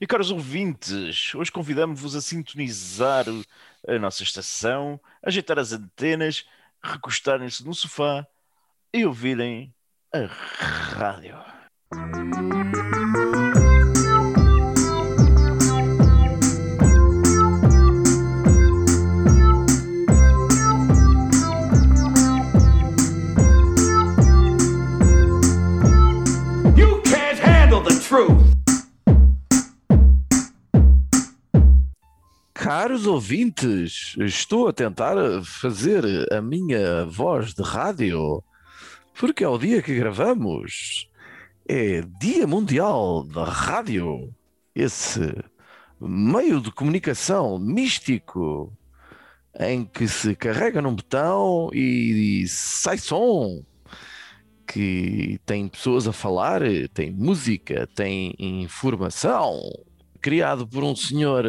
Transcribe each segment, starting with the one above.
E caros ouvintes, hoje convidamos-vos a sintonizar a nossa estação, ajeitar as antenas, recostarem-se no sofá e ouvirem a rádio. Caros ouvintes, estou a tentar fazer a minha voz de rádio, porque é o dia que gravamos. É Dia Mundial da Rádio. Esse meio de comunicação místico em que se carrega num botão e sai som, que tem pessoas a falar, tem música, tem informação, criado por um senhor.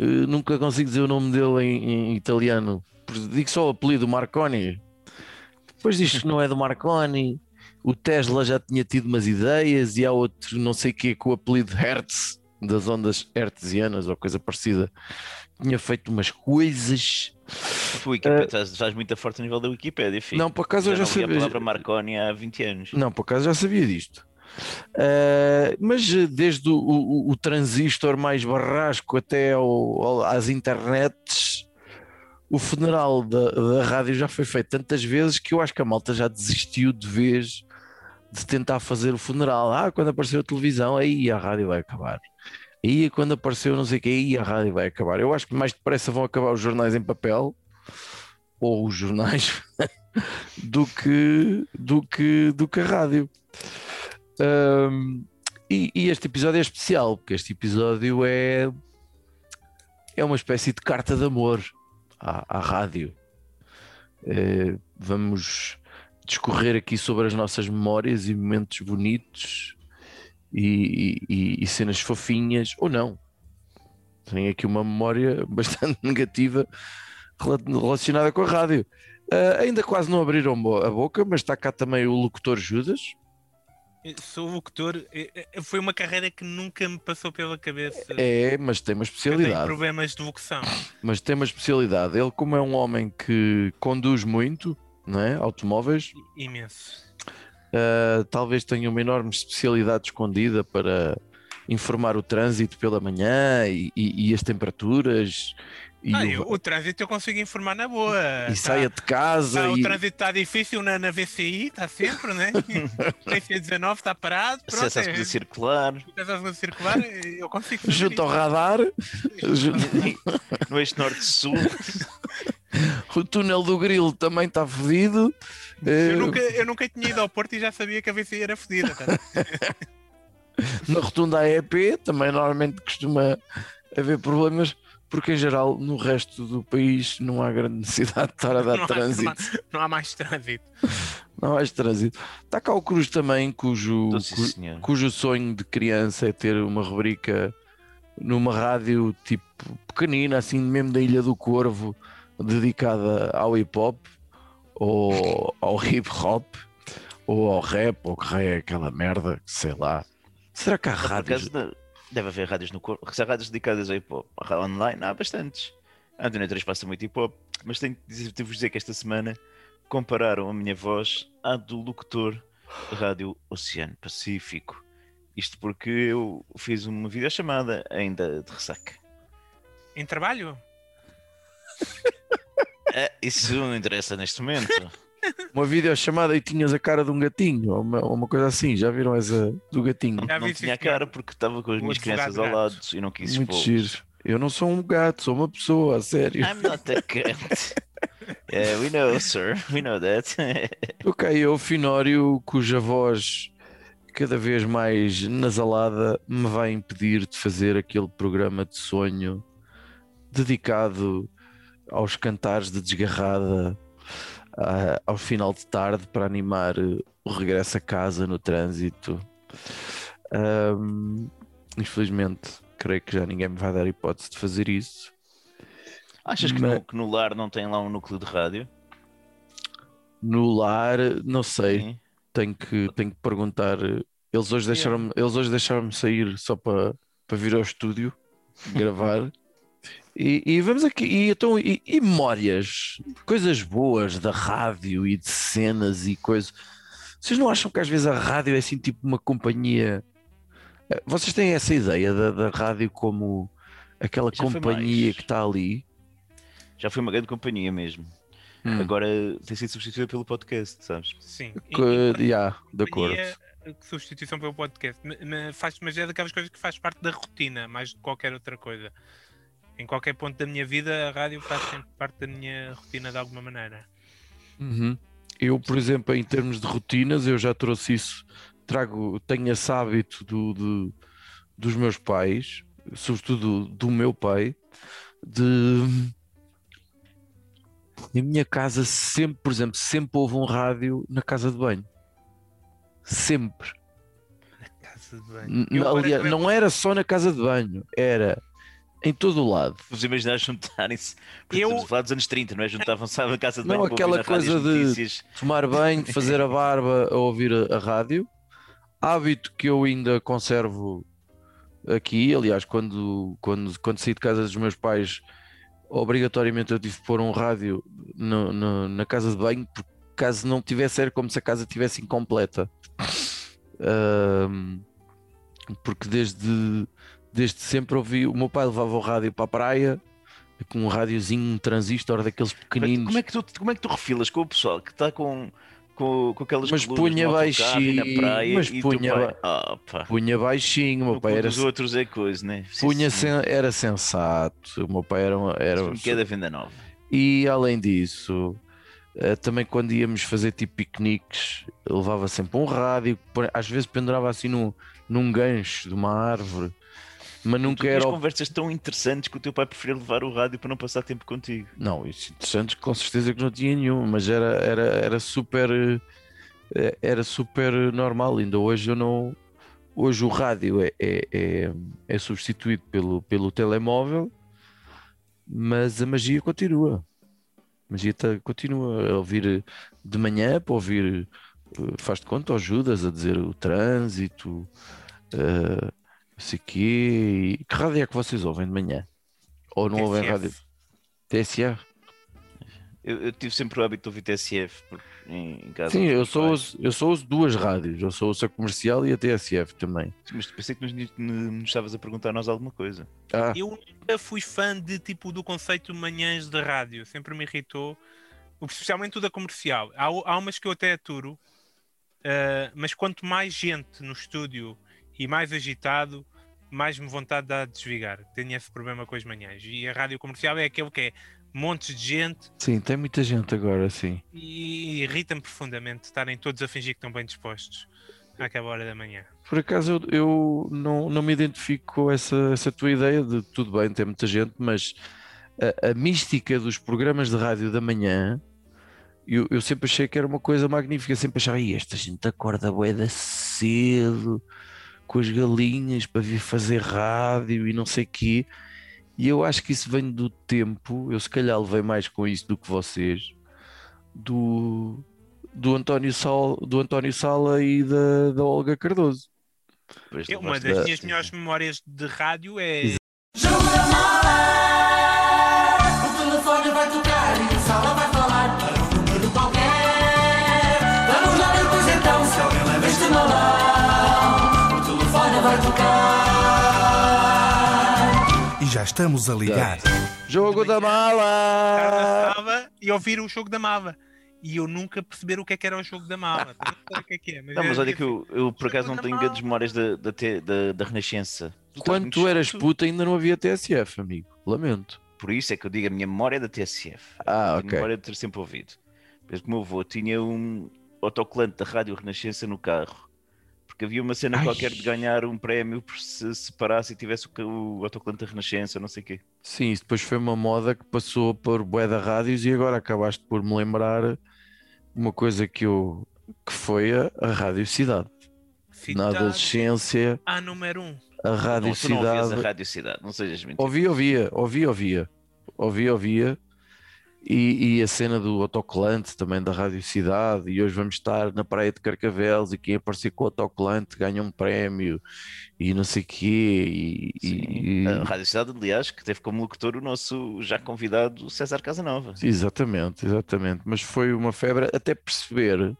Eh, Uh, nunca consigo dizer o nome dele em, em italiano. Digo só o apelido Marconi. Depois diz que não é do Marconi. O Tesla já tinha tido umas ideias e há outro, não sei o que, com o apelido Hertz, das ondas hertzianas ou coisa parecida. Tinha feito umas coisas. O Wikipedia estás, estás muito forte a nível da Wikipédia, filho. Não, por acaso eu já vi a sabia. palavra Marconi há 20 anos. Não, por acaso já sabia disto. Uh, mas uh, desde o, o, o, transistor mais barrasco até ao, ao, às internets, o funeral da, da rádio já foi feito tantas vezes que eu acho que a malta já desistiu de vez de tentar fazer o funeral. Ah, quando apareceu a televisão, aí a rádio vai acabar. Aí quando apareceu não sei o que, aí a rádio vai acabar. Eu acho que mais depressa vão acabar os jornais em papel ou os jornais do que do que do que a rádio. Um, e, e, este episódio é especial, porque este episódio é, é uma espécie de carta de amor à, à rádio. É, vamos discorrer aqui sobre as nossas memórias e momentos bonitos e, e, e cenas fofinhas, ou não. Tenho aqui uma memória bastante negativa relacionada com a rádio. Uh, ainda quase não abriram a boca, mas está cá também o locutor Judas. Sou locutor, foi uma carreira que nunca me passou pela cabeça. É, mas tem uma especialidade. Tem problemas de vocação. Mas tem uma especialidade. Ele, como é um homem que conduz muito, não é? Automóveis. Imenso. Uh, talvez tenha uma enorme especialidade escondida para informar o trânsito pela manhã e, e, e as temperaturas. Ah, o... o... trânsito eu consigo informar na boa. E tá, saia de casa. Tá, e... O trânsito está difícil na, na VCI, está sempre, né? VC19 está parado. Pronto, Acesso à segunda circular. Acesso à segunda circular, eu consigo. Junto ao radar. no eixo norte-sul. o túnel do Grilo também está fodido. Eu, nunca, eu nunca tinha ido ao Porto e já sabia que a VCI era fodida. Tá? Na rotunda AEP também normalmente costuma haver problemas porque em geral no resto do país não há grande necessidade de estar a dar não trânsito. Há, não, há, não, há, mais trânsito. Não há mais trânsito. Está cá o Cruz também, cujo, cu, cujo sonho de criança é ter uma rubrica numa rádio tipo pequenina, assim mesmo da Ilha do Corvo, dedicada ao hip hop ou ao hip hop ou ao rap, ou que é aquela merda, sei lá. Será que há rádios? Deve haver rádios no corpo. Se há rádios dedicadas a hip hop online, há bastantes. A Antônio 3 passa muito hip hop, mas tenho de vos dizer que esta semana compararam a minha voz à do locutor da Rádio Oceano Pacífico. Isto porque eu fiz uma videochamada ainda de ressaca. Em trabalho? É, isso não interessa neste momento. uma videochamada e tinhas a cara de um gatinho, ou uma, uma coisa assim, já viram essa do gatinho? Não, não tinha a cara porque estava com as minhas crianças ao lado e não quis Muito giro. Eu não sou um gato, sou uma pessoa, a sério. I'm not a cat. yeah, we know, sir. We know that. ok, eu, Finório, cuja voz cada vez mais nasalada me vai impedir de fazer aquele programa de sonho dedicado aos cantares de desgarrada uh, ao final de tarde para animar uh, o regresso a casa no trânsito. Um, infelizmente, creio que já ninguém me vai dar hipótese de fazer isso. Achas que, Mas... no, que no lar não tem lá um núcleo de rádio? No lar, não sei. Tenho que, tenho que perguntar. Eles hoje deixaram-me deixaram sair só para, para vir ao estúdio gravar. E, e vamos aqui, e, então, e, e memórias, coisas boas da rádio e de cenas e coisas. Vocês não acham que às vezes a rádio é assim tipo uma companhia? Eh, Vocês têm essa ideia da, da rádio como aquela Já companhia que está ali? Já foi uma grande companhia mesmo. Hum. Agora tem sido substituída pelo podcast, sabes? Sim. E- Que, e yeah, de acordo. Substituição pelo podcast. Mas é daquelas coisas que faz parte da rotina, mais do que qualquer outra coisa. Em qualquer ponto da minha vida, a rádio faz sempre parte da minha rotina de alguma maneira. Uhum. Eu, por exemplo, em termos de rotinas, eu já trouxe isso, trago, tenho esse hábito do, do- dos meus pais, sobretudo do, do meu pai, de em minha casa sempre, por exemplo, sempre houve um rádio na casa de banho. Sempre. Casa de banho. Aliás, não era só na casa de banho, era em todo o lado. Vos imaginar juntarem-se. porque Eu- Estamos a falar dos anos 30, não é? Juntavam-se à casa de Não, banho para aquela coisa de- notícias. tomar banho, fazer a barba a ouvir a, a rádio. Hábito que eu ainda conservo aqui. Aliás, quando, quando, quando saí de casa dos meus pais, obrigatoriamente eu tive que pôr um rádio no- no- na casa de banho, porque caso não tivesse, era como se a casa estivesse incompleta. Ahm, porque desde, desde sempre ouvi. O meu pai levava o rádio para a praia. Com um rádiozinho, um transistor daqueles pequeninos. Como é, que tu, como é que tu refilas com o pessoal que está com, com, com aquelas Mas colunas punha e na baixinho, praia mas punha Ah, pá. punha baixinho, o meu pai era, dos outros é coisa, né? Sim, punha sim. sen- era sensato, o meu pai era, era Um que é da venda nova. e além disso, eh, também quando íamos fazer tipo piqueniques, levava sempre um rádio, às vezes pendurava assim num, num gancho de uma árvore, mas nunca era. o- conversas tão interessantes que o teu pai preferia levar o rádio para não passar tempo contigo. Não, isso interessante com certeza que não tinha nenhum, mas era, era, era super eh, era super normal. Ainda hoje eu não. Hoje o rádio é, é, é, é substituído pelo, pelo telemóvel, mas a magia continua. A magia tá- continua a ouvir de manhã para ouvir, eh, faz de conta, aos Judas a dizer o trânsito, não sei quê. Que rádio é que vocês ouvem de manhã? Ou não ouvem TSF. rádio? TSF? Eu, eu tive sempre o hábito de ouvir TSF em, em casa. Sim, eu só, ouço, eu só ouço duas rádios. Eu só ouço a comercial e a TSF também. Mas pensei que nos, nos, nos estavas a perguntar a nós alguma coisa. Ah, Eu nunca fui fã de tipo do conceito de manhãs de rádio, sempre me irritou, especialmente o da comercial. Há, há umas que eu até aturo, ah, mas quanto mais gente no estúdio e mais agitado, mais me vontade dá de desligar. Tenho esse problema com as manhãs. E a rádio comercial é aquele que é montes de gente sim, tem muita gente agora, sim. e irrita-me profundamente estarem todos a fingir que estão bem dispostos àquela hora da manhã. Por acaso eu, eu não, não me identifico com essa, essa tua ideia de tudo bem, tem muita gente, mas a, a mística dos programas de rádio da manhã, eu, eu sempre achei que era uma coisa magnífica. Sempre achava, "Ih, esta gente acorda bué cedo com as galinhas para vir fazer rádio e não sei quê. E eu acho que isso vem do tempo, eu se calhar levei mais com isso do que vocês, do, do, António, Sal, do António Sala e da, da Olga Cardoso. Eu- uma das da- minhas melhores memórias de rádio é Jogo da mala. Já estamos a ligar. Jogo da mala! e ouvir o jogo da Mava. E eu nunca perceber o que é que era o jogo da Mava. Também não sei o que é que é, Não, mas é- olha que eu, eu por acaso não tenho mala. grandes memórias da, da, da, da Renascença. Quando tu eras puta ainda não havia TSF, amigo. Lamento. Por isso é que eu digo a minha memória é da TSF. Ah, a ok. memória de ter sempre ouvido. Mas o meu avô tinha um autocolante da Rádio Renascença no carro. Porque havia uma cena Ai. qualquer de ganhar um prémio por se separasse e tivesse o, o autocolante da Renascença, não sei o quê. Sim, isso depois foi uma moda que passou por bué da rádios e agora acabaste por me lembrar uma coisa que eu que foi a, a Rádio Cidade. Na Cidade adolescência, A número um. a Rádio Não, tu não ouvias a Cidade. Rádio Cidade, não sejas mentira. Ouvia, ouvia, ouvia, ouvia. Ouvia, ouvia. E, e a cena do autocolante também da Rádio Cidade, e hoje vamos estar na Praia de Carcavelos e quem aparecer com o autocolante ganha um prémio e não sei o quê. E, e- A Rádio Cidade, aliás, que teve como locutor o nosso já convidado César Casanova. Exatamente, exatamente. Mas foi uma febre até perceber,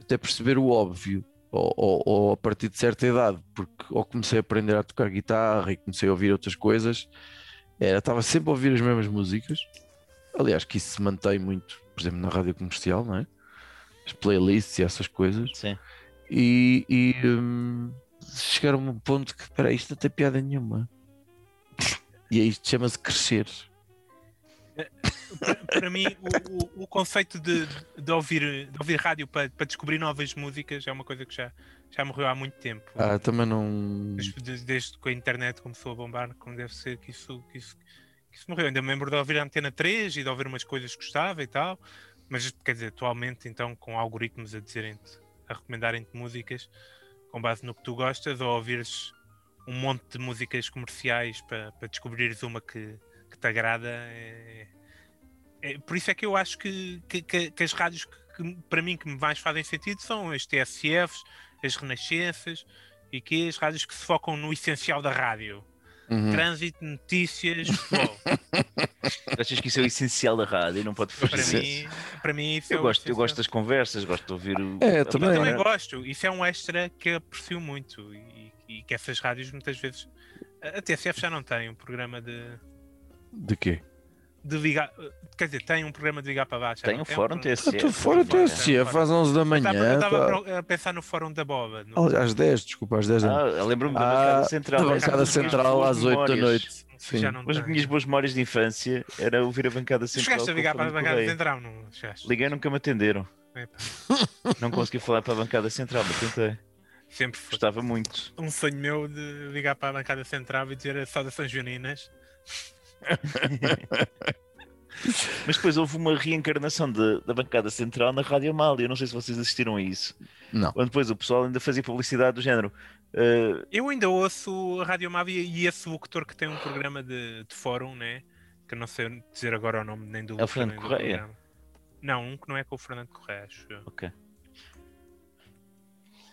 até perceber o óbvio, ou, ou- ou a partir de certa idade, porque ou comecei a aprender a tocar guitarra e comecei a ouvir outras coisas, era, estava sempre a ouvir as mesmas músicas. Aliás, que isso se mantém muito, por exemplo, na rádio comercial, não é? As playlists e essas coisas. Sim. E, e hum, chegaram a um ponto que, espera, isto não tem piada nenhuma. E aí isto chama-se crescer. para, mim, o, o- o conceito de, de ouvir, de ouvir rádio para, para descobrir novas músicas é uma coisa que já, já morreu há muito tempo. Ah, também não. Desde, desde- desde que a internet começou a bombar, como deve ser que isso, que isso, isso morreu. Ainda me lembro de ouvir a Antena 3 e de ouvir umas coisas que gostava e tal, mas quer dizer, atualmente, então, com algoritmos a dizerem-te, a recomendarem-te músicas com base no que tu gostas, ou ouvires um monte de músicas comerciais para, para descobrires uma que, que te agrada. é- é- por isso é que eu acho que, que, que- que as rádios que, que, para mim que mais fazem sentido são as TSFs, as Renascenças e que as rádios que se focam no essencial da rádio. Uhum. Trânsito, notícias, futebol. Achas que isso é o essencial da rádio e não pode para, fugir? mim, para mim isso é Eu o gosto, eu gosto das conversas, gosto de ouvir o. É, também. Eu palavra. também gosto. Isso é um extra que aprecio muito e, e que essas rádios muitas vezes. A a TSF já não tem um programa de, De quê? De ligar. Quer dizer, tem um programa de ligar para baixo. já Tem um tem fórum programa- TSF. Estou fora Sim, até é. se faz 11 da Eu manhã. estava- eu tá- estava a pensar no fórum da Boba. no- Às 10, desculpa, às 10 da. Ah, eu lembro-me da Ah, bancada central. da bancada central às 8 da noite. Sim. As minhas boas memórias de infância era ouvir a bancada Tu central. chegaste a ligar para a bancada central, não chegaste? Liguei nunca me atenderam. Não consegui falar para a bancada central, mas tentei. Sempre foi Gostava muito. um sonho meu de ligar para a bancada central e dizer saudações juninas. Mas depois houve uma reencarnação de- da bancada central na Rádio Amália. Eu não sei se vocês assistiram a isso. Não. Onde depois o pessoal ainda fazia publicidade do género. eh, Eu ainda ouço a Rádio Mávia e esse locutor que tem um programa de, de fórum, né? Que eu não sei dizer agora o nome nem do É o Fernando Correia? Não, um que não é com o Fernando Correia, acho ok.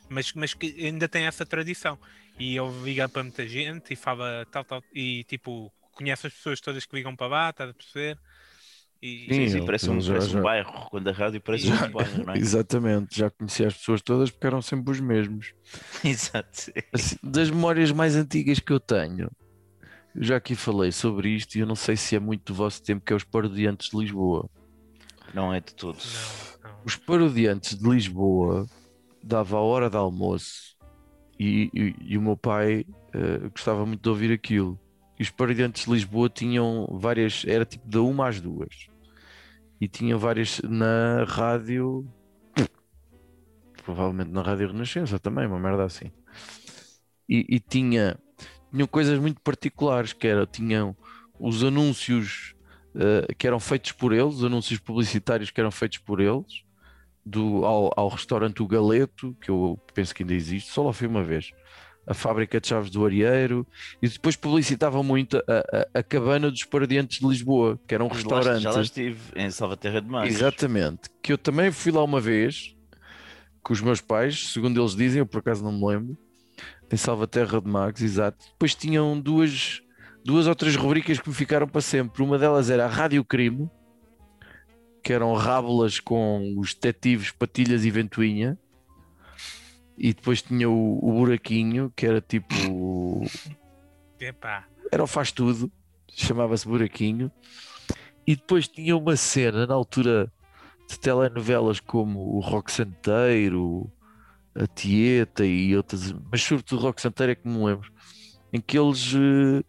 Mas, mas que ainda tem essa tradição. E eu liga para muita gente e fala tal, tal. E tipo, conhece as pessoas todas que ligam para lá, estás a perceber? E, Sim, sim, parece, um, já- parece um já- bairro. Quando a rádio parece Já- um bairro, não é? Exatamente, já conheci as pessoas todas porque eram sempre os mesmos. Exato. Assim, das memórias mais antigas que eu tenho, eu já aqui falei sobre isto e eu não sei se é muito do vosso tempo, que é os parodiantes de Lisboa. Não é de todo. não, não. Os parodiantes de Lisboa dava a hora de almoço e, e- e o meu pai eh, gostava muito de ouvir aquilo. E os parodiantes de Lisboa tinham várias, era tipo da uma às duas. E tinha várias na rádio, provavelmente na Rádio Renascença também, uma merda assim. E, e tinha, tinham coisas muito particulares, que era, tinham os anúncios eh, que eram feitos por eles, os anúncios publicitários que eram feitos por eles, do, ao, ao restaurante O Galeto, que eu penso que ainda existe, só lá fui uma vez, a fábrica de chaves do Arieiro, e depois publicitavam muito a, a, a cabana dos paradiantes de Lisboa, que era um restaurante. Já lá estive, em Salvaterra de Magos. Exatamente, que eu também fui lá uma vez com os meus pais, segundo eles dizem, eu por acaso não me lembro, em Salvaterra de Magos, exato. Depois tinham duas, duas ou três rubricas que me ficaram para sempre. Uma delas era a Rádio Crime, que eram rábulas com os detetives Patilhas e Ventoinha. E depois tinha o, o Buraquinho, que era tipo Epá, era o faz tudo, chamava-se Buraquinho, e depois tinha uma cena na altura de telenovelas como o Rock Santeiro, a Tieta e outras, mas sobretudo o Rock Santeiro é que me lembro, em que eles eh,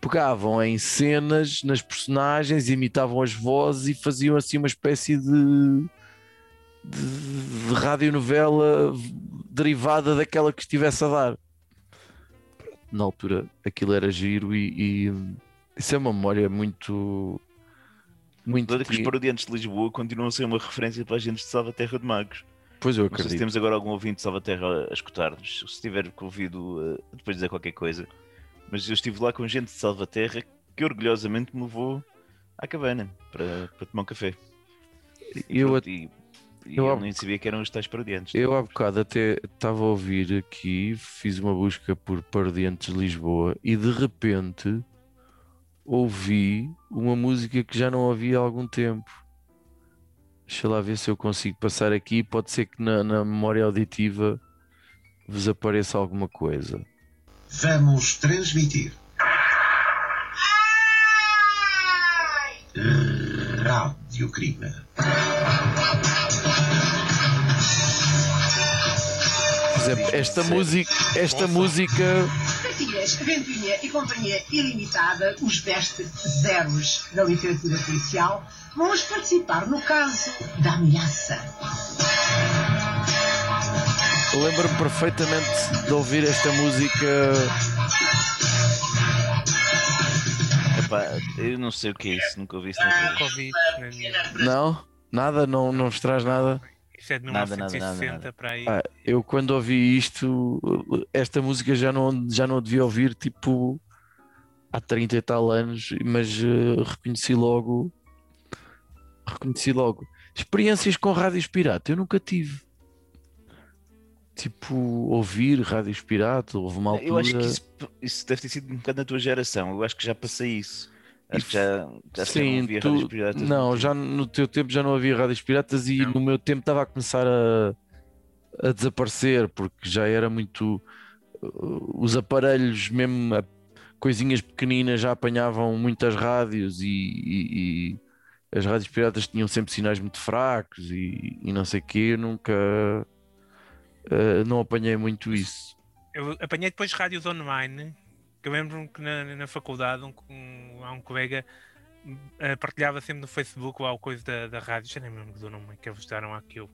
pegavam em cenas, nas personagens, imitavam as vozes e faziam assim uma espécie de, de, de radionovela derivada daquela que estivesse a dar na altura aquilo era giro e, e isso é uma memória muito muito que os parodiantes de Lisboa continuam a ser uma referência para a gente de Salvaterra de Magos. pois eu Não sei se acredito temos agora algum ouvinte de Salvaterra a escutar-nos. Se tiver ouvido, eh, depois dizer qualquer coisa. Mas eu estive lá com gente de Salvaterra que orgulhosamente me levou à cabana para, para tomar um café. E, Eu pronto, e eu eu nem sabia que eram os tais parodiantes. Eu há bocado até estava a ouvir aqui, fiz uma busca por Pardientes de Lisboa e de repente ouvi uma música que já não ouvi há algum tempo. Deixa lá ver se eu consigo passar aqui. Pode ser que na, na memória auditiva vos apareça alguma coisa. Vamos transmitir. Rádio Crime. Por exemplo, esta música, esta música Cartilhas, Ventoinha e Companhia Ilimitada, os best zeros da literatura policial, vão hoje participar no caso da ameaça. Lembro-me perfeitamente de ouvir esta música. Epá, eu não sei o que é isso, nunca ouvi isso na vida. Não? Nada? Não, não vos traz nada? Isso é de Nada, nada, 1960 nada, nada. para aí. Ah, eu quando ouvi isto, esta música já não, já não a devia ouvir tipo há 30 e tal anos, mas eh, reconheci logo. Reconheci logo. Experiências com rádios pirata, eu nunca tive. Tipo, ouvir rádios pirata, houve uma altura. Eu acho que isso, isso deve ter sido um bocado na tua geração. Eu acho que já passei isso. Acho que já, já Sim, ouvia tu- rádios piratas. não, já no teu tempo já não havia rádios piratas e Não. no meu tempo estava a começar a, a desaparecer porque já era muito uh, os aparelhos mesmo a- coisinhas pequeninas já apanhavam muitas rádios e, e- e as rádios piratas tinham sempre sinais muito fracos e, e não sei o quê, eu nunca uh, não apanhei muito isso. Eu apanhei depois rádios online, eu lembro-me que na, na faculdade um, um, há um colega eh, partilhava sempre no Facebook lá o coisa da, da rádio, já nem me lembro do nome que eles deram àquilo.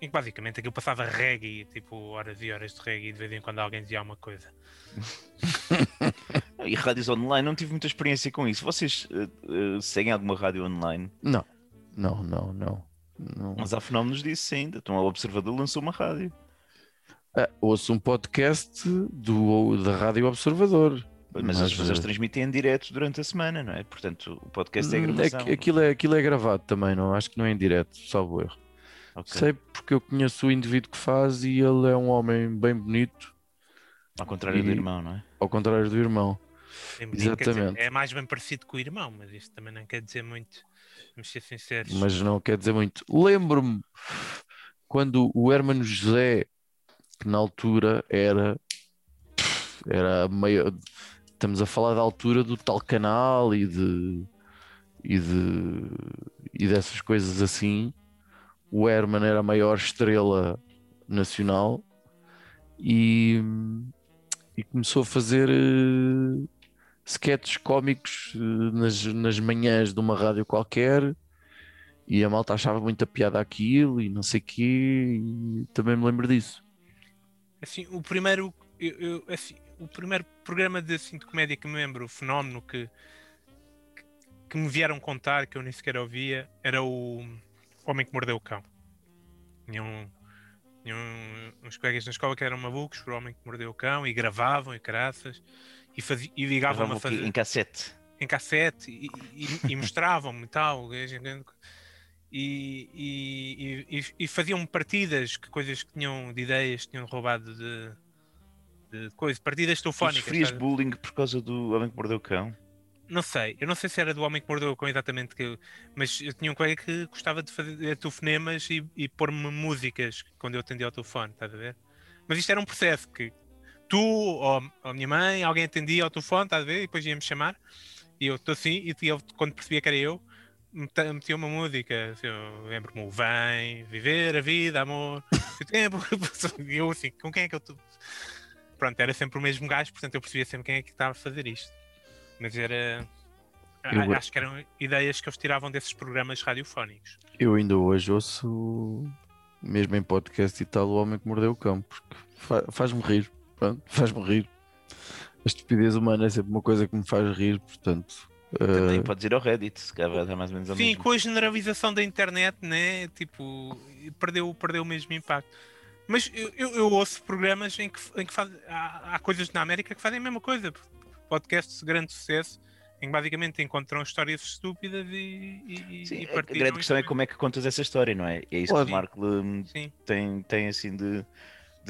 Em que basicamente aquilo passava reggae, tipo horas e horas de reggae, e de vez em quando alguém dizia alguma coisa. E rádios online, não tive muita experiência com isso. Vocês eh, eh, seguem alguma rádio online? Não, não, não, não. não. Mas há fenómenos disso ainda. Então, o Observador lançou uma rádio. Ah, ouço um podcast do, da Rádio Observador. Mas, Mas, as pessoas eh, transmitem em direto durante a semana, não é? Portanto, o podcast é gravação. que- aquilo, é, aquilo é gravado também, não? Acho que não é em direto, salvo erro. Ok. Sei porque eu conheço o indivíduo que faz e ele é um homem bem bonito, Ao contrário do E- irmão, não é? ao contrário do irmão. Tem- quer dizer, Exatamente. é mais bem parecido com o irmão, mas isto também não quer dizer muito. Vamos ser sinceros. Mas não quer dizer muito. Lembro-me quando o Hermano José, que na altura era, era meio. Estamos a falar da altura do tal canal e de. e de. e dessas coisas assim. O Herman era a maior estrela nacional e, e começou a fazer eh, sketches cómicos eh, nas, nas manhãs de uma rádio qualquer e a malta achava muita piada aquilo e não sei o quê e também me lembro disso. Assim, o primeiro, eu- eu- assim, o primeiro programa de, assim, de comédia que me lembro, o fenómeno que, que, que me vieram contar, que eu nem sequer ouvia, era o Homem que Mordeu o Cão. Tinham, tinham uns colegas na escola que eram malucos por o Homem que Mordeu o Cão e gravavam e caraças e, fazi, e ligavam-me a fazer em cassete. em cassete e, e- e mostravam-me e tal. E, e, e, e- faziam partidas, que coisas que tinham de ideias, que tinham roubado de, de coisas, partidas telefónicas. sofrias bullying por causa do Homem que Mordeu o Cão? Não sei, eu não sei se era do homem que mordeu o cão exatamente, que, mas eu tinha um colega que gostava de fazer telefonemas e, e pôr-me músicas quando eu atendia ao telefone, estás a ver? Mas isto era um processo que tu ou, ou a minha mãe, alguém atendia ao telefone, estás a ver? E depois ia-me chamar e eu estou assim, e quando percebia que era eu, metia uma música, assim, eu lembro-me, o Vem, Viver a Vida, Amor, o tempo, e eu assim, com quem é que eu estou? Pronto, era sempre o mesmo gajo, portanto eu percebia sempre quem é que estava a fazer isto. Mas era. Eu- Acho que eram ideias que eles tiravam desses programas radiofónicos. Eu ainda hoje ouço, mesmo em podcast e tal, o homem que mordeu o cão, porque fa- faz-me rir, pronto, faz-me rir. A estupidez humana é sempre uma coisa que me faz rir, portanto. Também eh, podes ir ao Reddit, se calhar vai dar mais ou menos ao Sim, mesmo. com a generalização da internet, né? Tipo, perdeu, perdeu o mesmo impacto. Mas eu, eu, eu ouço programas em que, em que faz, há, há coisas na América que fazem a mesma coisa. Podcasts de grande sucesso em que basicamente encontram histórias estúpidas e, e, Sim, e a- grande questão é como é que contas essa história, não é? É isso Claro. que o Marco hum, tem, tem assim de,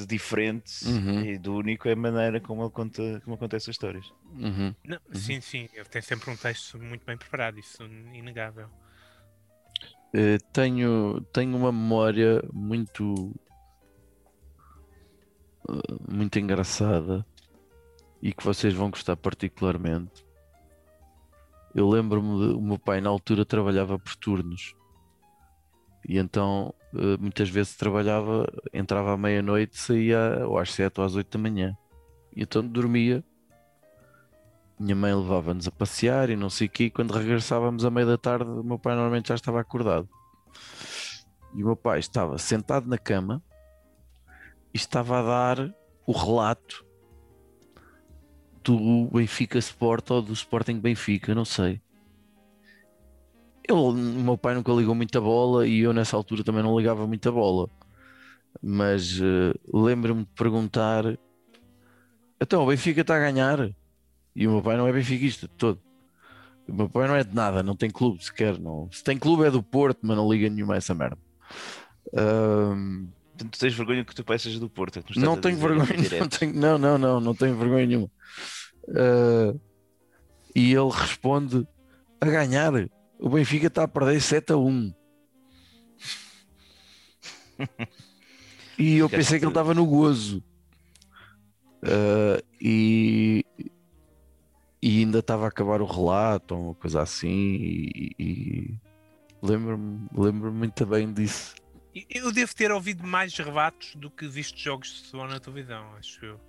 de diferente Uhum. e do único é a maneira como ele conta, como conta essas histórias. Uhum. Não, Sim, sim, ele tem sempre um texto muito bem preparado, isso é inegável. Eh, tenho, tenho uma memória muito eh, muito engraçada e que vocês vão gostar particularmente. Eu lembro-me de o meu pai na altura trabalhava por turnos e então eh, muitas vezes trabalhava, entrava à meia-noite, saía ou às sete ou às oito da manhã e então dormia. Minha mãe levava-nos a passear e não sei o quê. E quando regressávamos à meia da tarde, o meu pai normalmente já estava acordado. E o meu pai estava sentado na cama e estava a dar o relato do Benfica Sport ou do Sporting Benfica, não sei. Ele, o meu pai nunca ligou muita bola e eu nessa altura também não ligava muita bola. Mas eh, lembro-me de perguntar: então o Benfica está a ganhar? E o meu pai não é benfiquista de todo. O meu pai não é de nada, não tem clube sequer. Não. Se tem clube é do Porto, mas não liga nenhuma a essa merda. Portanto, tu tens vergonha que o teu pai seja do Porto. é não a tenho vergonha, não, tenho, não, não, não, não tenho vergonha nenhuma. Ah, e ele responde: a ganhar, o Benfica está a perder 7 a 1. e eu pensei que ele estava no gozo. Ah, e, e ainda estava a acabar o relato, ou uma coisa assim. E, e lembro-me lembro muito bem disso. Eu devo ter ouvido mais relatos do que visto jogos de futebol na televisão, acho eu.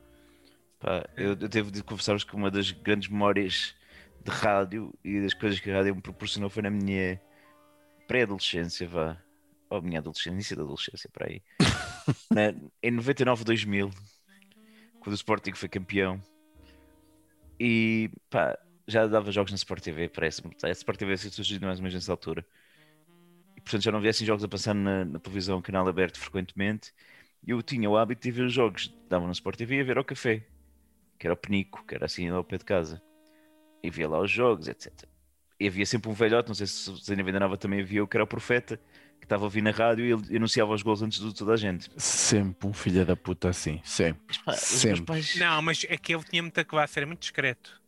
Pá, eu, eu devo de confessar-vos que uma das grandes memórias de rádio e das coisas que a rádio me proporcionou foi na minha pré-adolescência, vá. Ou minha adolescência, início da adolescência, para aí. Na- em 99, 2000, quando o Sporting foi campeão. E pá, já dava jogos na Sport TV, parece-me. A Sport TV se surgido mais ou menos nessa altura. E portanto já não havia assim jogos a passar na, na televisão, canal aberto frequentemente. E eu tinha o hábito de ver os jogos, dava no Sport TV e a ver ao café, que era o Penico, que era assim ao pé de casa. E via lá os jogos, etc. E havia sempre um velhote, não sei se se ainda Venda Nova também havia, o que era o Profeta, que estava a ouvir na rádio e ele anunciava os gols antes de toda a gente. Sempre um filho da puta assim, sempre. Os, meus Sempre. pais, Não, mas é que ele tinha muita classe, era muito discreto.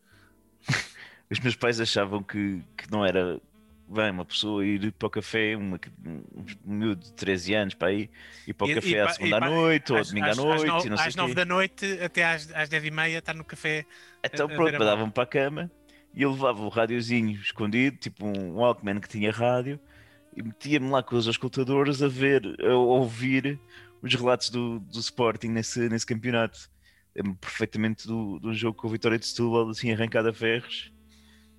os meus pais achavam que, que não era bem uma pessoa ir para o café, uma, um miúdo de 13 anos para ir, ir para o E- café e à segunda à e pa- noite ou à Às- domingo à às- às noite nove- não sei Às o 9 quê. da noite até às, às 10 e meia está no café. Então a- a pronto, davam para a cama e eu levava o rádiozinho escondido, tipo um Walkman que tinha rádio, e metia-me lá com os auscultadores a ver, a ouvir os relatos do, do Sporting nesse, nesse campeonato. Lembro perfeitamente do, do jogo com o Vitória de Setúbal, assim arrancado a ferros.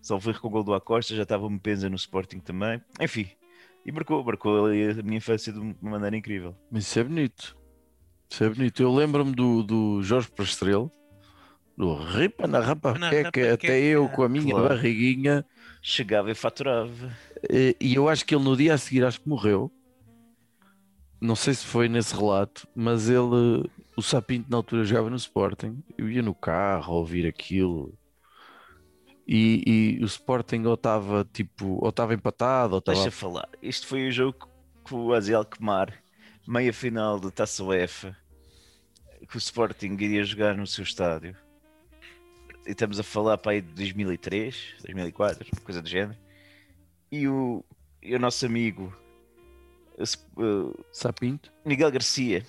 Salvo erro com o gol do Acosta, já estava uma pensa no Sporting também. Enfim, e marcou, marcou ali a minha infância de uma maneira incrível. Mas isso é bonito. Isso é bonito. Eu lembro-me do, do Jorge Pastrello, do Ripa na Rapa, Na que, Rapa, até eu com a minha Claro. barriguinha. Chegava e faturava. eh, E eu acho que ele no dia a seguir acho que morreu. Não sei se foi nesse relato, mas ele, o Sapinto na altura jogava no Sporting. Eu ia no carro a ouvir aquilo. E, e o Sporting ou estava tipo, ou estava empatado, ou estava Deixa falar. Isto foi o jogo com o Azel Kemar, meia final da Taça UEFA, que o Sporting iria jogar no seu estádio. E estamos a falar para aí de 2003, 2004, coisa do género. E o, e o nosso amigo uh, Sapinto. Miguel Garcia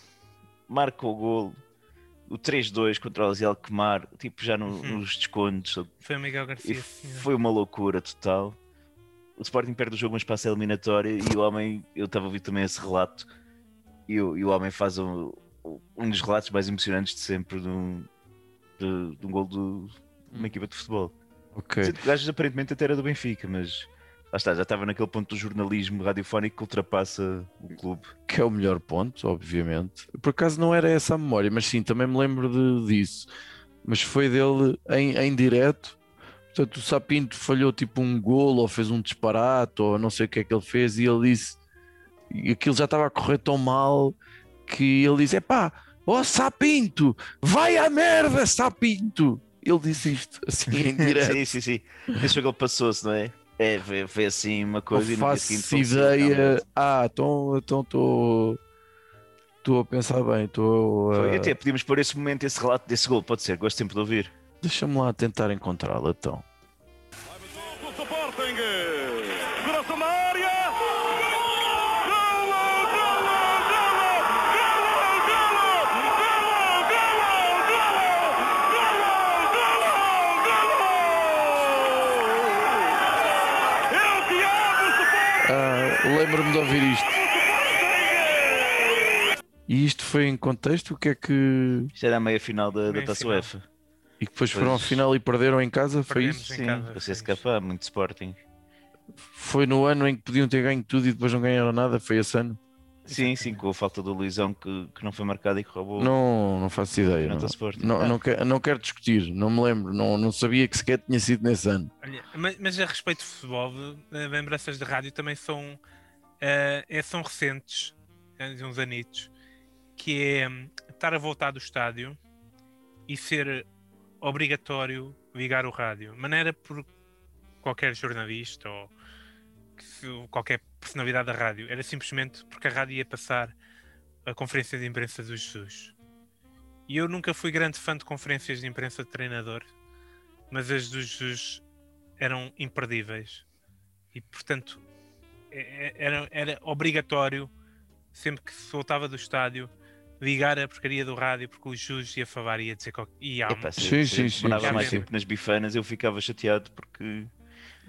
marca o golo, o 3-2 contra o Azel Kemar, tipo já no- Uhum. nos descontos, Foi o Miguel e Garcia. sim. foi uma loucura total. O Sporting perde o jogo, mas passa a eliminatória. E o homem, eu estava a ouvir também esse relato. E o, e o homem faz um, um dos relatos mais emocionantes de sempre de um, de, de um gol do- uma equipa de futebol. Ok. Sendo que aparentemente até era do Benfica, mas lá está, já estava naquele ponto do jornalismo radiofónico que ultrapassa o clube. que é o melhor ponto, obviamente. Por acaso não era essa a memória, mas sim, também me lembro de- disso. Mas foi dele em, em direto. Portanto, o Sapinto falhou tipo um golo ou fez um disparate ou não sei o que é que ele fez e ele disse e aquilo já estava a correr tão mal que ele disse: Epá, ó Sapinto, vai à merda, Sapinto! Ele disse isto, assim em direto. sim, sim, sim. Esse jogo ele passou-se, não é? É, foi, foi assim uma coisa e no dia seguinte faço faleceu, ideia. realmente. Ah, então estou. Estou a pensar bem, estou Foi, a. até podíamos pôr esse momento, esse relato desse gol, pode ser, gosto sempre de ouvir. Deixa-me lá tentar encontrá-la então. O Sporting. Lembro-me de ouvir isto. E isto foi em contexto? O que é que. Isto era a meia final da, da Taça. UEFA. E que depois foram à final e perderam em casa? Foi Perdemos isso? em Sim, casa, foi isso. escapar, muito Sporting. Foi no ano em que podiam ter ganho tudo e depois não ganharam nada? Foi esse ano? Sim, sim, com a falta do Luizão que, que não foi marcado e que roubou Não, não faço ideia. Não, não, Ah. não, quero, não quero discutir, não me lembro. Não, não sabia que sequer tinha sido nesse ano. Olha, mas, mas a respeito de futebol, eh, lembranças de rádio também são, é, são recentes, eh, de uns anitos, que é hum, estar a voltar do estádio e ser obrigatório ligar o rádio. Era por qualquer jornalista ou qualquer personalidade da rádio, era simplesmente porque a rádio ia passar a conferência de imprensa do Jesus. E eu nunca fui grande fã de conferências de imprensa de treinador, mas as do Jesus eram imperdíveis. E portanto é- é- era, era obrigatório, sempre que se voltava do estádio, ligar a porcaria do rádio porque o Jesus ia falar e ia dizer qualquer... e há Epá, se, Sim, se sim, sim, demorava sim, mais tempo nas bifanas, eu ficava chateado porque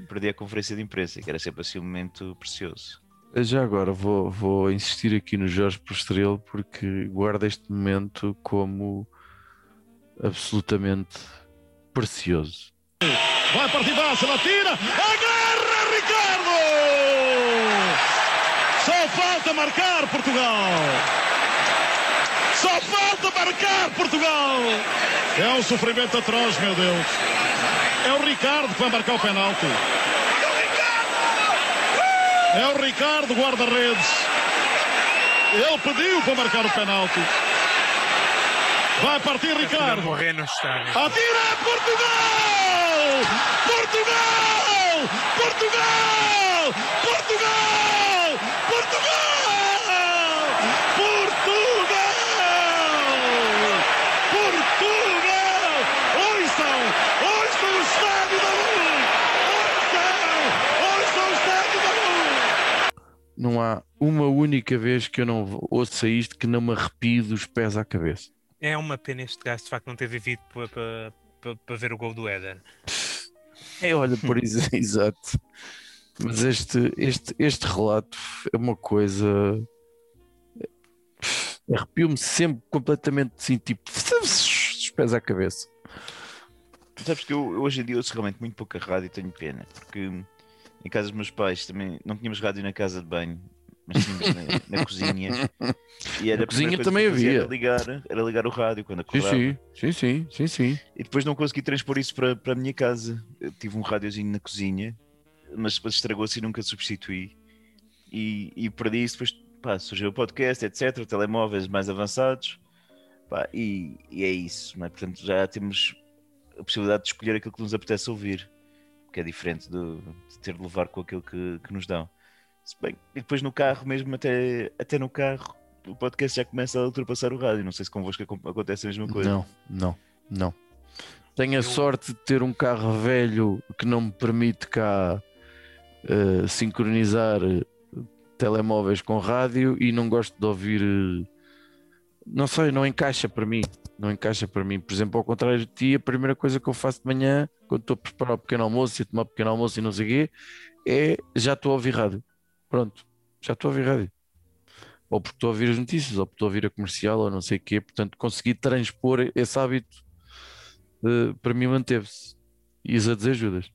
perdi a conferência de imprensa, que era sempre assim um momento precioso. Já agora vou, vou insistir aqui no Jorge Postrelo porque guardo este momento como absolutamente precioso. Vai partidaça, ela tira. Agarra Ricardo! Só falta marcar Portugal. Só falta marcar Portugal. É um sofrimento atroz, meu Deus. É o Ricardo que vai marcar o penalti. É o Ricardo, guarda-redes. Ele pediu para marcar o penalti. Vai partir Ricardo. morrer no estádio. Atira Portugal! Portugal! Portugal! Portugal! Portugal! Portugal! Portugal! Ouçam! Ouçam o estádio da luz! Ouçam! Ouçam o estádio da luz! Não há uma única vez que eu não ouça isto que não me arrepie dos pés à cabeça. É uma pena este gajo de facto não ter vivido para, para, para, para ver o gol do Éder. É, olha, por isso, exato. Mas este, este, este relato é uma coisa. Arrepio-me sempre completamente assim, tipo, dos pés à cabeça. Sabes que eu, eu hoje em dia ouço realmente muito pouca rádio e tenho pena, porque em casa dos meus pais também não tínhamos rádio na casa de banho, mas tínhamos na, na cozinha. E era Na cozinha também havia. Era ligar, era ligar o rádio quando Sim, acordava. sim, sim, sim, sim, sim. E depois não consegui transpor isso para, para a minha casa. Eu tive um rádiozinho na cozinha, mas depois estragou-se e nunca substituí. E, e perdi isso. Depois pá, surgiu o podcast, etc. Telemóveis mais avançados. Pá, e, e é isso. É? Portanto, já temos a possibilidade de escolher aquilo que nos apetece ouvir, que é diferente do- de ter de levar com aquilo que, que nos dão. Se bem, e depois no carro, mesmo até, até no carro, o podcast já começa a ultrapassar o rádio. Não sei se convosco acon- acontece a mesma coisa. Não, não, não. Tenho a sorte de ter um carro velho que não me permite cá eh, sincronizar eh, telemóveis com rádio e não gosto de ouvir. eh, não sei, não encaixa para mim. Não encaixa para mim. Por exemplo, ao contrário de ti, a primeira coisa que eu faço de manhã, quando estou a preparar o pequeno almoço e a tomar o pequeno almoço e não sei o quê, é já estou a ouvir rádio. Pronto, já estou a ouvir rádio. Ou porque estou a ouvir as notícias, ou porque estou a ouvir a comercial, ou não sei o quê. Portanto, consegui transpor esse hábito para mim manteve-se. E a dizer Judas.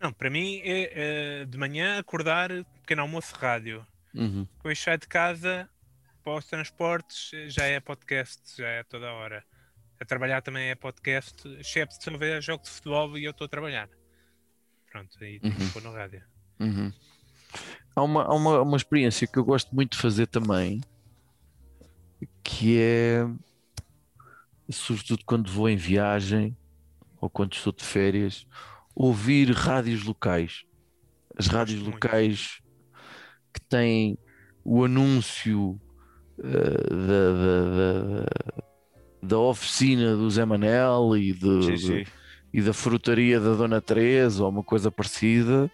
Não, para mim é eh, de manhã acordar, pequeno almoço, rádio. Uhum. Depois sai de casa, para os transportes, já é podcast, já é toda a hora. A trabalhar também é podcast, excepto se houver jogo de futebol e eu estou a trabalhar. Pronto, aí Uhum. no rádio. Uhum. Há, uma, há uma, uma experiência que eu gosto muito de fazer também, que é sobretudo quando vou em viagem ou quando estou de férias, ouvir rádios locais. As rádios muito. locais que têm o anúncio eh, da, da, da, da oficina do Zé Manel e, de- Sim, de- sim. e da frutaria da Dona Teresa ou uma coisa parecida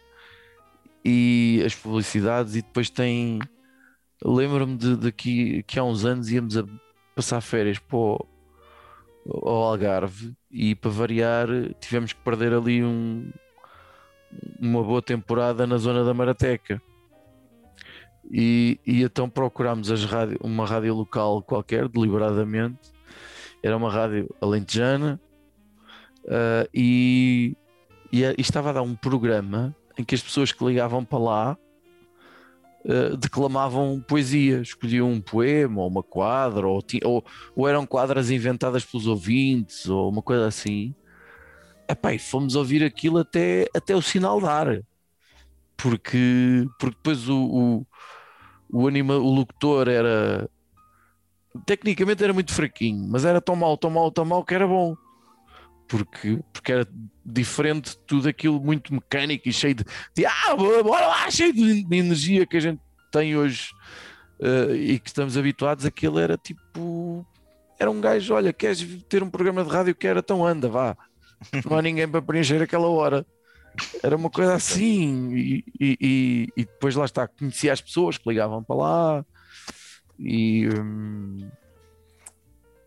e as publicidades e depois tem lembro-me de, de que, há uns anos íamos a passar férias para o, Algarve e para variar tivemos que perder ali um, uma boa temporada na zona da Marateca. E, e então procurámos as rádio, uma rádio local qualquer deliberadamente. Era uma rádio alentejana ah, e, e, e estava a dar um programa em que as pessoas que ligavam para lá ah, declamavam poesia, escolhiam um poema ou uma quadra, ou, ou, ou eram quadras inventadas pelos ouvintes, ou uma coisa assim. Epá, e fomos ouvir aquilo até, até o sinal dar, porque, porque depois o, o, o, anima, o locutor era tecnicamente era muito fraquinho, mas era tão mau, tão mau, tão mau que era bom. Porque, porque era diferente de tudo aquilo muito mecânico e cheio de, de ah, bora lá, cheio de, de energia que a gente tem hoje eh, e que estamos habituados. Aquilo era tipo, era um gajo, olha, queres ter um programa de rádio que era tão anda, vá, não há ninguém para preencher aquela hora. Era uma coisa assim, e, e- e depois lá está, conhecia as pessoas que ligavam para lá e hum,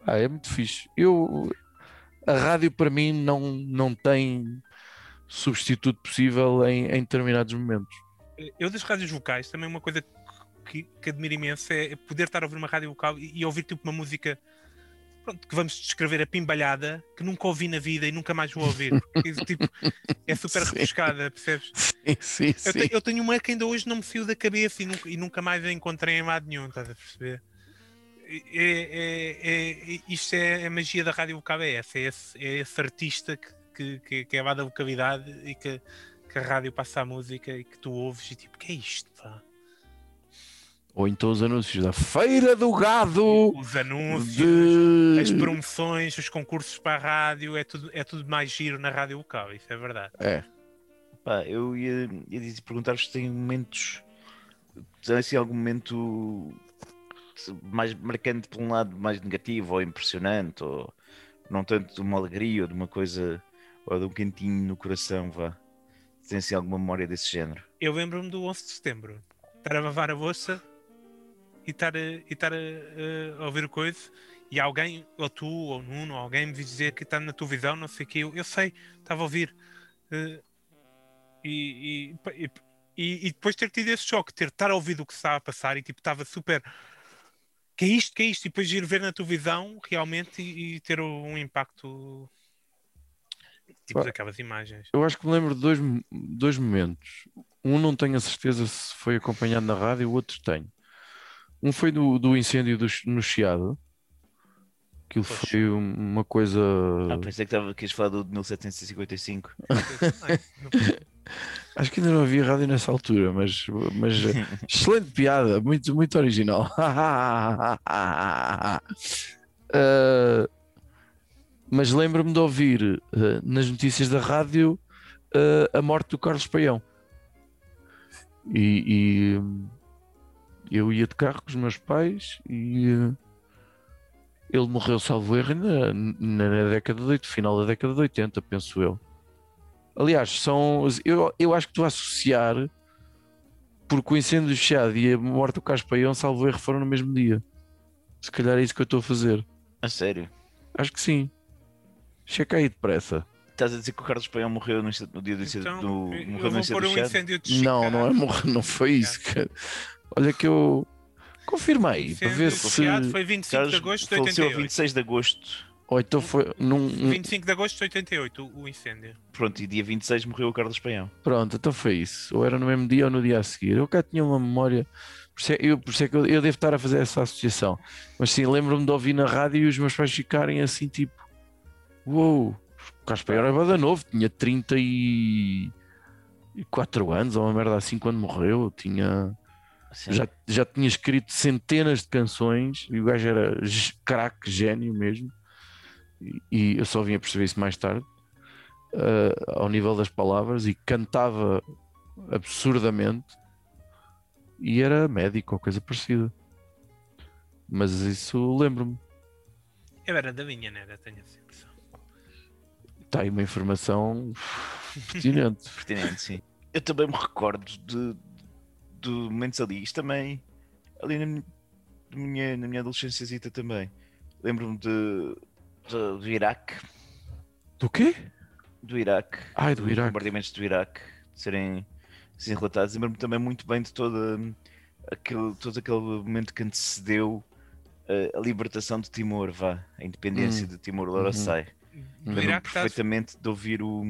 ah, é muito fixe. Eu, a rádio para mim não, não tem substituto possível em, em determinados momentos. Eu das rádios vocais também uma coisa que, que admiro imenso é poder estar a ouvir uma rádio vocal e, e ouvir tipo uma música pronto, que vamos descrever a pimbalhada que nunca ouvi na vida e nunca mais vou ouvir. Porque, tipo, é super Sim. refrescada, percebes? Sim, sim, Eu, sim. te- eu tenho uma que ainda hoje não me saiu da cabeça e nunca, e nunca mais a encontrei em lado nenhum, estás a perceber? É, é, é- é- isto é a magia da rádio vocal, é essa, é esse, é esse artista que, que, que, é lá da vocalidade e que, que a rádio passa a música e que tu ouves e tipo, que é isto? Pá? Ou então os anúncios da Feira do Gado Os anúncios, de... as promoções, os concursos para a rádio, é tudo, é tudo mais giro na rádio vocal, isso é verdade. É, Pá, eu ia, ia dizer- perguntar-vos se têm momentos, tem assim algum momento mais marcante por um lado, mais negativo ou impressionante, ou não tanto de uma alegria ou de uma coisa, ou de um cantinho no coração, vá. Tem assim alguma memória desse género? Eu lembro-me do 11 de setembro, estar a lavar a bolsa e estar, a, e estar a, a ouvir coisa e alguém, ou tu, ou Nuno, ou alguém me dizer que está na televisão, não sei o que, eu, eu sei, estava a ouvir. e, e, e, e- e depois ter tido esse choque, ter estar a ouvir o que estava a passar e tipo, estava super. Que é isto, que é isto? E depois ir ver na televisão realmente e, e ter um impacto tipo Pá. daquelas imagens. eu acho que me lembro de dois, dois momentos. Um não tenho a certeza se foi acompanhado na rádio, o outro tenho. Um foi do, do incêndio do, no Chiado. Aquilo Pois. foi um- uma coisa. Ah, pensei que estava quis falar do de 1755. Acho que ainda não havia rádio nessa altura, mas, mas excelente piada, muito, muito original. Uh, mas lembro-me de ouvir uh, nas notícias da rádio uh, a morte do Carlos Paião. E, e, eu ia de carro com os meus pais e ele morreu, salvo erro, na, na década de 80, final da década de 80, penso eu. Aliás, são, eu, eu acho que estou a associar porque o incêndio do Chiado e a morte do Carlos Paião, salvo erro, foram no mesmo dia. Se calhar é isso que eu estou a fazer. A sério? Acho que sim. Checa aí depressa. Estás a dizer que o Carlos Paião morreu no, no dia do incêndio Então, do, eu morreu no incêndio do um incêndio de Não, não é morrer, não foi isso, cara. Olha que eu confirma aí para ver se. Foi 25 Carlos de agosto de faleceu a 88. 26 de agosto. Ou então foi num. 25 de agosto de 88, o incêndio. Pronto, e dia 26 morreu o Carlos Paião. Pronto, então foi isso. Ou era no mesmo dia ou no dia a seguir. Eu cá tinha uma memória. Por isso é, eu, por isso é que eu, eu devo estar a fazer essa associação. Mas sim, lembro-me de ouvir na rádio e os meus pais ficarem assim, tipo, uou, o Carlos Paião era bada novo, tinha 34 anos ou uma merda assim quando morreu. Tinha, já, já tinha escrito centenas de canções e o gajo era craque, gênio mesmo. E, eu só vim a perceber isso mais tarde. eh, ao nível das palavras e cantava absurdamente e era médico ou coisa parecida. Mas isso lembro-me. Eu era da minha, né? Tenho essa impressão. Está aí uma informação pertinente. Pertinente, sim. Eu também me recordo de, de momentos ali. Isto também, ali na, minha- na minha, na minha adolescência também. Lembro-me de, de- do Iraque. Do quê? Do Iraque. Ai, do Iraque. bombardeamentos do Iraque de serem, serem relatados. Lembro-me também muito bem de toda, aquele, todo aquele momento que antecedeu eh, a libertação de Timor, vá, a independência Hum. de Timor-Leste. Do Lembro-me estás- perfeitamente de ouvir o,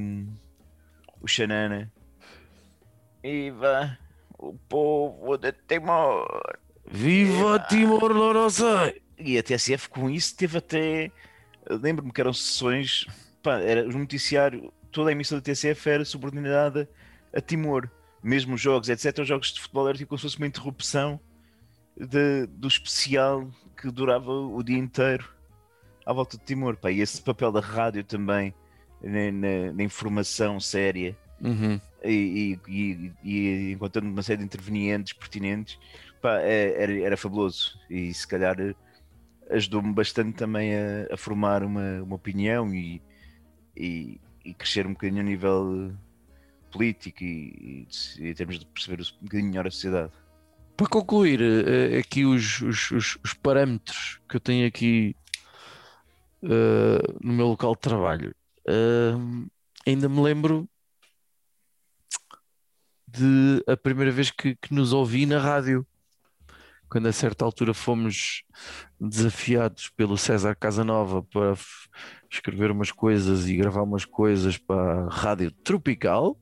o Xanana. Vá, o povo de Timor. Viva Timor Leste! E a TSF com isso teve até. Lembro-me que eram sessões. Pá, era, o noticiário, toda a emissão da TSF era subordinada a Timor. Mesmo os jogos, etc. Os jogos de futebol era tipo como se fosse uma interrupção de- do especial que durava o dia inteiro à volta de Timor. Pá, e esse papel da rádio também na, na- na informação séria Uhum. e, e, e, e encontrando uma série de intervenientes pertinentes, pá, é- era, era fabuloso e se calhar ajudou-me bastante também a, a formar uma, uma opinião e, e, e crescer um bocadinho a nível eh, político e, e, e de perceber um bocadinho melhor a sociedade. Para concluir, eh, aqui os, os, os- os parâmetros que eu tenho aqui eh, no meu local de trabalho, eh, ainda me lembro de a primeira vez que, que nos ouvi na rádio, quando a certa altura fomos desafiados pelo César Casanova para escrever umas coisas e gravar umas coisas para a Rádio Tropical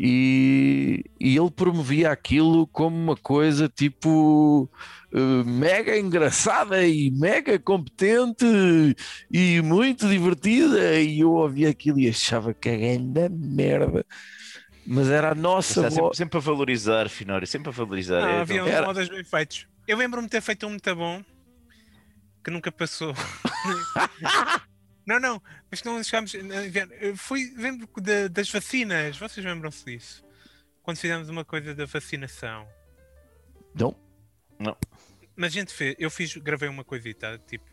e, e ele promovia aquilo como uma coisa tipo eh, mega engraçada e mega competente e muito divertida e eu ouvia aquilo e achava que a grande merda mas era a nossa Está sempre, sempre a valorizar, Finório, sempre a valorizar. Não, É, havia uns Era- modas bem feitos. Eu lembro-me de ter feito um muito bom que nunca passou. não, não, mas não chegámos. Fui, lembro da- das vacinas, vocês lembram-se disso? Quando fizemos uma coisa da vacinação. não Mas a gente fez, eu fiz, gravei uma coisita, tipo,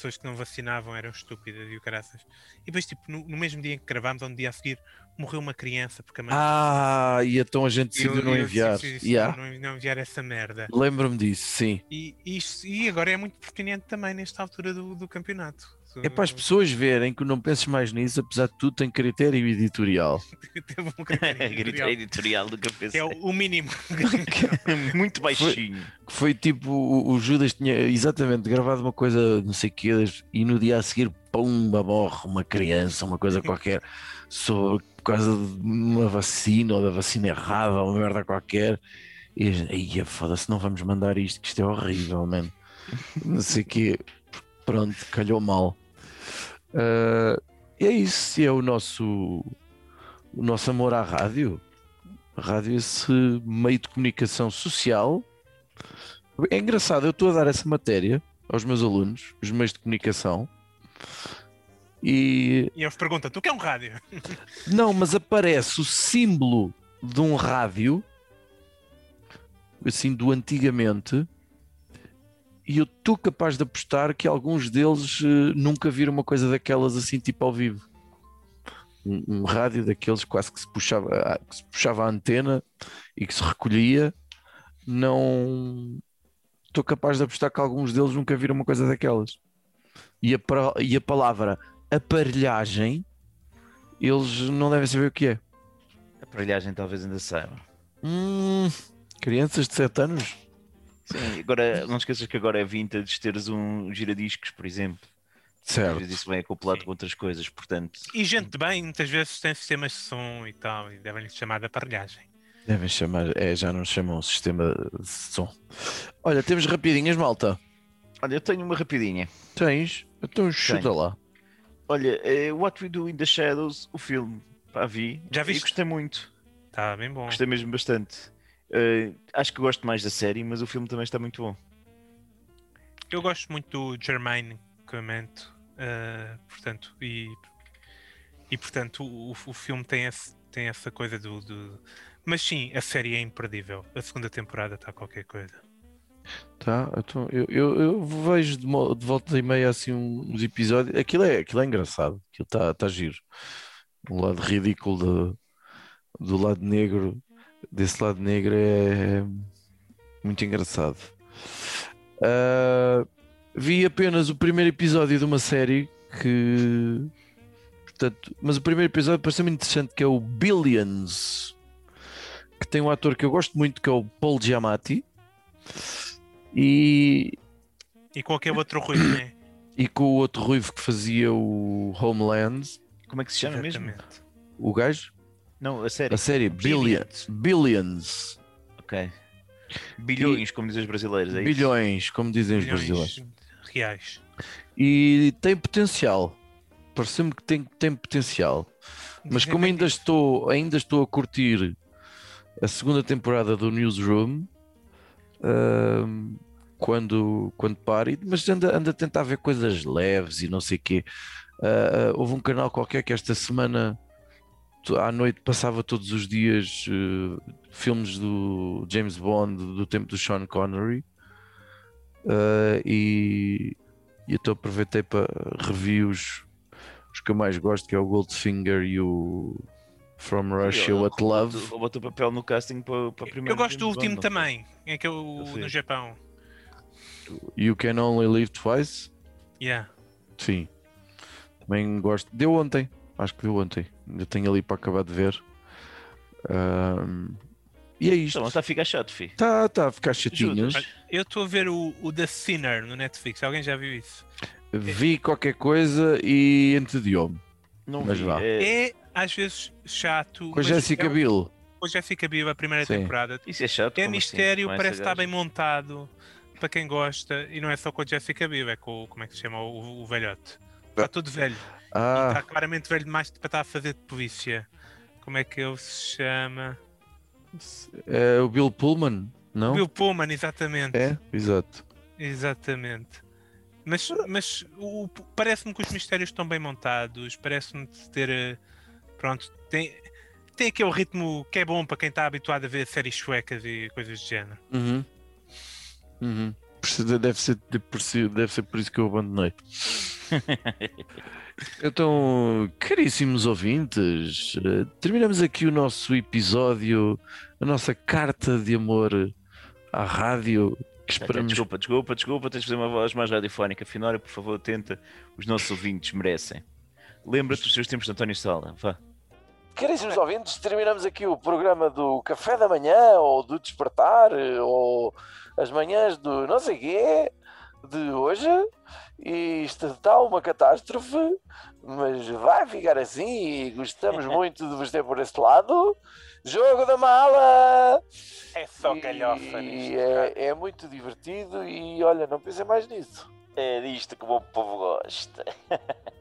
pessoas que não vacinavam eram estúpidas e o caraças. E depois, tipo, no, no mesmo dia em que gravámos, ou no dia a seguir, morreu uma criança porque a mãe. ah e então a gente E decidiu não enviar Yeah, não, não enviar essa merda. lembro-me disso sim E, isto, e agora é muito pertinente também nesta altura do, do campeonato. É para as pessoas verem que não penses mais nisso apesar de tudo tem critério editorial. Teve um critério editorial, editorial do que café é o, mínimo. muito baixinho. que foi tipo o, o Judas tinha exatamente gravado uma coisa não sei o que e no dia a seguir pumba morre uma criança uma coisa qualquer sobre por causa de uma vacina ou da vacina errada ou uma merda qualquer. E a gente, "Ia, foda-se não vamos mandar isto que isto é horrível mano não sei o que pronto calhou mal E é isso é o nosso o nosso amor à rádio a rádio é esse meio de comunicação social é engraçado, eu estou a dar essa matéria aos meus alunos, os meios de comunicação, e E eles perguntam: tu que é um rádio? não, mas aparece o símbolo de um rádio, assim do antigamente, e eu estou capaz de apostar que alguns deles eh, nunca viram uma coisa daquelas assim, tipo ao vivo. Um, um rádio daqueles quase que se, puxava, a- que se puxava a antena e que se recolhia, não estou capaz de apostar que alguns deles nunca viram uma coisa daquelas. E a, e a palavra aparelhagem, eles não devem saber o que é. Aparelhagem talvez ainda saiba. Hum, crianças de 7 anos? Sim, agora não esqueças que agora é vintage teres um giradiscos, por exemplo. Às Certo. vezes isso vem acoplado Sim. com outras coisas, portanto. E gente bem, muitas vezes tem sistemas de som e tal, e devem-lhe chamar de aparelhagem. Devem chamar, é, já não chamam sistema de som. Olha, temos rapidinhas, malta. Olha, eu tenho uma rapidinha. Tens? Então chuta Tenho. lá. Olha, eh, What We Do in the Shadows, o filme, pá, vi. Já E viste? gostei muito. Está bem bom. Gostei mesmo bastante. Eh, acho que gosto mais da série, mas o filme também está muito bom. Eu gosto muito do Jermaine Clement, eh, portanto, e E portanto o, o filme tem, esse, tem essa coisa do, do- Mas sim, a série é imperdível. A segunda temporada está qualquer coisa. Tá, então eu, eu, eu vejo de, de volta e meia assim uns episódios. Aquilo é, aquilo é engraçado, aquilo está tá giro. Um lado ridículo do, do lado negro, desse lado negro é muito engraçado. Ah, vi apenas o primeiro episódio de uma série que. Portanto, mas o primeiro episódio pareceu-me interessante, que é o Billions, que tem um ator que eu gosto muito, que é o Paul Giamatti. E, E qualquer outro ruído, né? e com o outro ruivo que fazia o Homeland, Como é que se chama mesmo? Exatamente. o gajo, Não, a série. a série Billions. Billions. Ok. Bilhões, como dizem os brasileiros, é isso? Bilhões, como dizem os Milhões brasileiros. reais. E tem potencial. Parece-me que tem, tem potencial. Mas como ainda estou, ainda estou a curtir a segunda temporada do Newsroom, quando, quando pare, mas anda, anda a tentar ver coisas leves e não sei o quê. Ah, houve um canal qualquer que esta semana à noite passava todos os dias eh, filmes do James Bond do tempo do Sean Connery Ah, e, e então aproveitei para reviews os que eu mais gosto, que é o Goldfinger e o From Russia What Love. roubou- Roubou o papel no casting para, para a primeira. Eu gosto do último Bond, também, é que eu Sim. no Japão. You Can Only Live Twice. Yeah. Sim, também gosto. Deu ontem, acho que deu ontem. Ainda tenho ali para acabar de ver. Ahm, e é isto. Então, está a ficar chato, fi. Está tá a ficar chatinhos. Judas. Eu estou a ver o, o The Sinner no Netflix. Alguém já viu isso? Vi qualquer coisa e entediou-me. Não Mas vi. vá. É, É às vezes chato. Com a Jessica é um- Biel. Com a Jessica Biel, a primeira Sim. temporada. Isso é chato. É como mistério, assim? Parece estar bem montado para quem gosta. E não é só com a Jessica Biel, é com o. Como é que se chama? O, o velhote. Está todo velho. Está Ah, claramente velho demais para estar a fazer de polícia. Como é que ele se chama? é o Bill Pullman, não? Bill Pullman, exatamente. É, exato. Exatamente. Mas, mas parece-me que os mistérios estão bem montados, parece-me ter. eh, Pronto, tem, tem aquele ritmo que é bom para quem está habituado a ver séries suecas e coisas do género. Uhum. Uhum. Deve ser, deve ser por isso que eu abandonei. Então, caríssimos ouvintes, eh, terminamos aqui o nosso episódio, a nossa carta de amor à rádio, que esperamos Desculpa, desculpa, desculpa, tens de fazer uma voz mais radiofónica. Finória, por favor, tenta. Os nossos ouvintes merecem. Lembra-te dos seus tempos de António Sala. Vá. Caríssimos ouvintes, terminamos aqui o programa do Café da Manhã, ou do Despertar, ou as manhãs do não sei quê, de hoje. E isto está uma catástrofe, mas vai ficar assim e gostamos muito de vos ter por este lado. Jogo da mala! É só E é, é muito divertido e olha, não pensem mais nisso. É disto que o meu povo gosta.